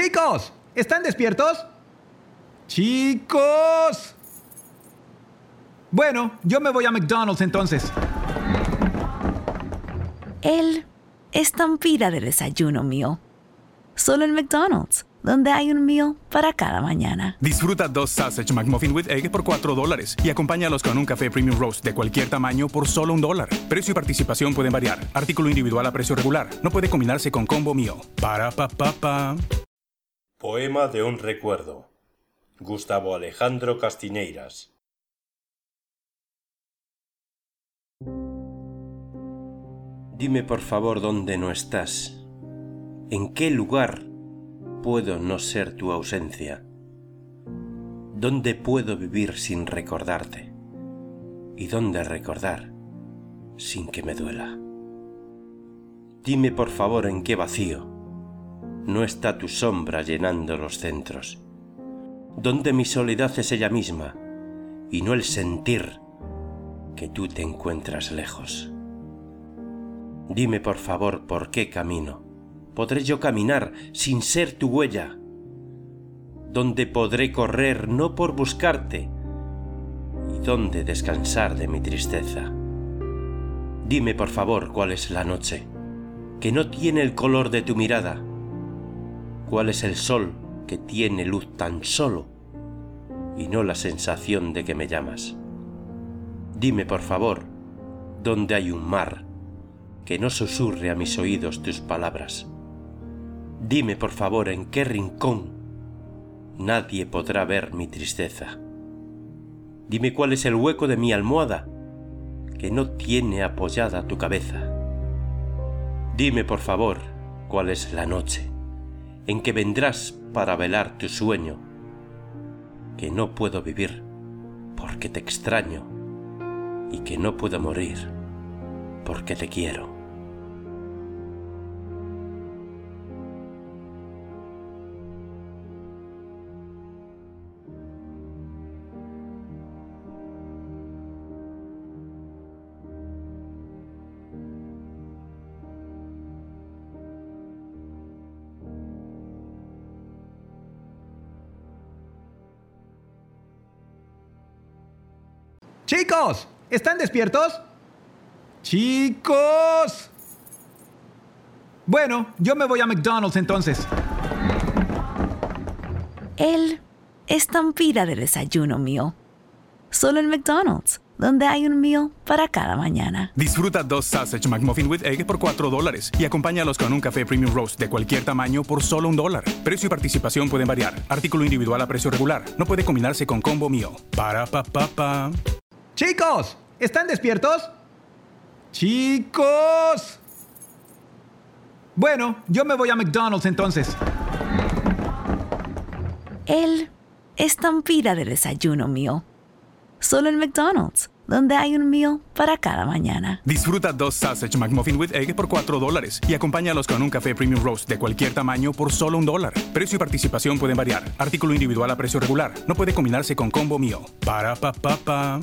Chicos, ¿están despiertos? Chicos. Bueno, yo me voy a McDonald's entonces. El estampida de desayuno mío. Solo en McDonald's, donde hay un meal para cada mañana. Disfruta dos Sausage McMuffin with Egg por 4 dólares y acompáñalos con un café Premium Roast de cualquier tamaño por solo un dólar. Precio y participación pueden variar. Artículo individual a precio regular. No puede combinarse con combo meal. Para pa pa pa. Poema de un recuerdo. Gustavo Alejandro Castineiras. Dime por favor dónde no estás. ¿En qué lugar puedo no ser tu ausencia? ¿Dónde puedo vivir sin recordarte? ¿Y dónde recordar sin que me duela? Dime por favor en qué vacío no está tu sombra llenando los centros. ¿Dónde mi soledad es ella misma y no el sentir que tú te encuentras lejos? Dime por favor por qué camino. ¿Podré yo caminar sin ser tu huella? ¿Dónde podré correr no por buscarte? ¿Y dónde descansar de mi tristeza? Dime por favor cuál es la noche, que no tiene el color de tu mirada. ¿Cuál es el sol que tiene luz tan solo y no la sensación de que me llamas? Dime por favor dónde hay un mar que no susurre a mis oídos tus palabras. Dime por favor en qué rincón nadie podrá ver mi tristeza. Dime cuál es el hueco de mi almohada que no tiene apoyada tu cabeza. Dime por favor cuál es la noche en que vendrás para velar tu sueño, que no puedo vivir porque te extraño y que no puedo morir porque te quiero. Chicos, ¿están despiertos? Chicos. Bueno, yo me voy a McDonald's entonces. El estampida de desayuno mío. Solo en McDonald's, donde hay un meal para cada mañana. Disfruta dos Sausage McMuffin with Egg por 4 dólares y acompáñalos con un café Premium Roast de cualquier tamaño por solo un dólar. Precio y participación pueden variar. Artículo individual a precio regular. No puede combinarse con combo meal. Para pa pa pa. Chicos, ¿están despiertos? Chicos. Bueno, yo me voy a McDonald's entonces. El estampida de desayuno mío. Solo en McDonald's, donde hay un meal para cada mañana. Disfruta dos Sausage McMuffin with Egg por 4 dólares y acompáñalos con un café Premium Roast de cualquier tamaño por solo un dólar. Precio y participación pueden variar. Artículo individual a precio regular. No puede combinarse con combo meal. Para pa pa pa.